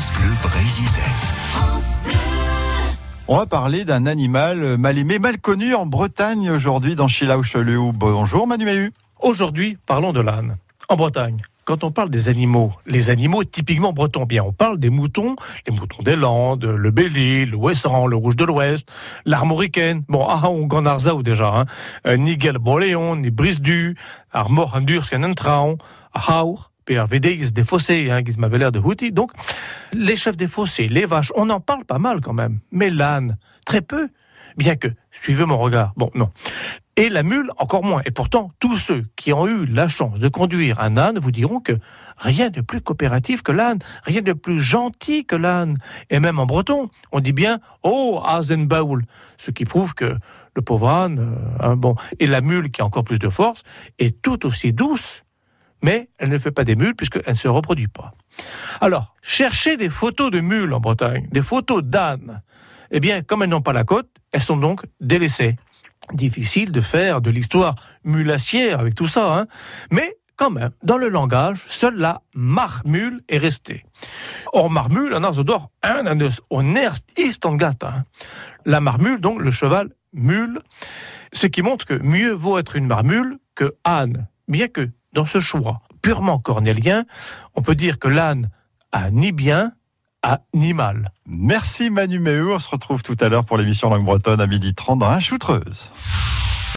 France Bleu Brésisel. On va parler d'un animal mal aimé, mal connu en Bretagne aujourd'hui dans Chilaou Bonjour Manu Aujourd'hui, parlons de l'âne. En Bretagne, quand on parle des animaux, les animaux typiquement bretons, bien, on parle des moutons, les moutons des Landes, le bélier, le ouessant, le rouge de l'Ouest, l'armoricaine, bon, ah, on ou déjà, hein, euh, Nigel Boléon, ni Brisdu, Armor Andur, Haur, PRVD, des fossés, hein, qui m'avait l'air de Houthi. Donc, les chefs des fossés, les vaches, on en parle pas mal quand même. Mais l'âne, très peu. Bien que, suivez mon regard, bon, non. Et la mule, encore moins. Et pourtant, tous ceux qui ont eu la chance de conduire un âne vous diront que rien de plus coopératif que l'âne, rien de plus gentil que l'âne. Et même en breton, on dit bien « Oh, Azenbaoul », ce qui prouve que le pauvre âne, euh, hein, bon, et la mule qui a encore plus de force, est tout aussi douce, mais elle ne fait pas des mules puisqu'elle ne se reproduit pas. Alors, cherchez des photos de mules en Bretagne, des photos d'ânes. Eh bien, comme elles n'ont pas la côte, elles sont donc délaissées difficile de faire de l'histoire mulassière avec tout ça, hein. mais quand même, dans le langage, seule la marmule est restée. Or, marmule, un azodor, un anus, onerst istangata. Hein. La marmule, donc le cheval mule, ce qui montre que mieux vaut être une marmule que âne, bien que dans ce choix purement cornélien, on peut dire que l'âne a ni bien animal. Merci Manu Méhu, on se retrouve tout à l'heure pour l'émission Langue Bretonne à 12h30 dans un choutreuse.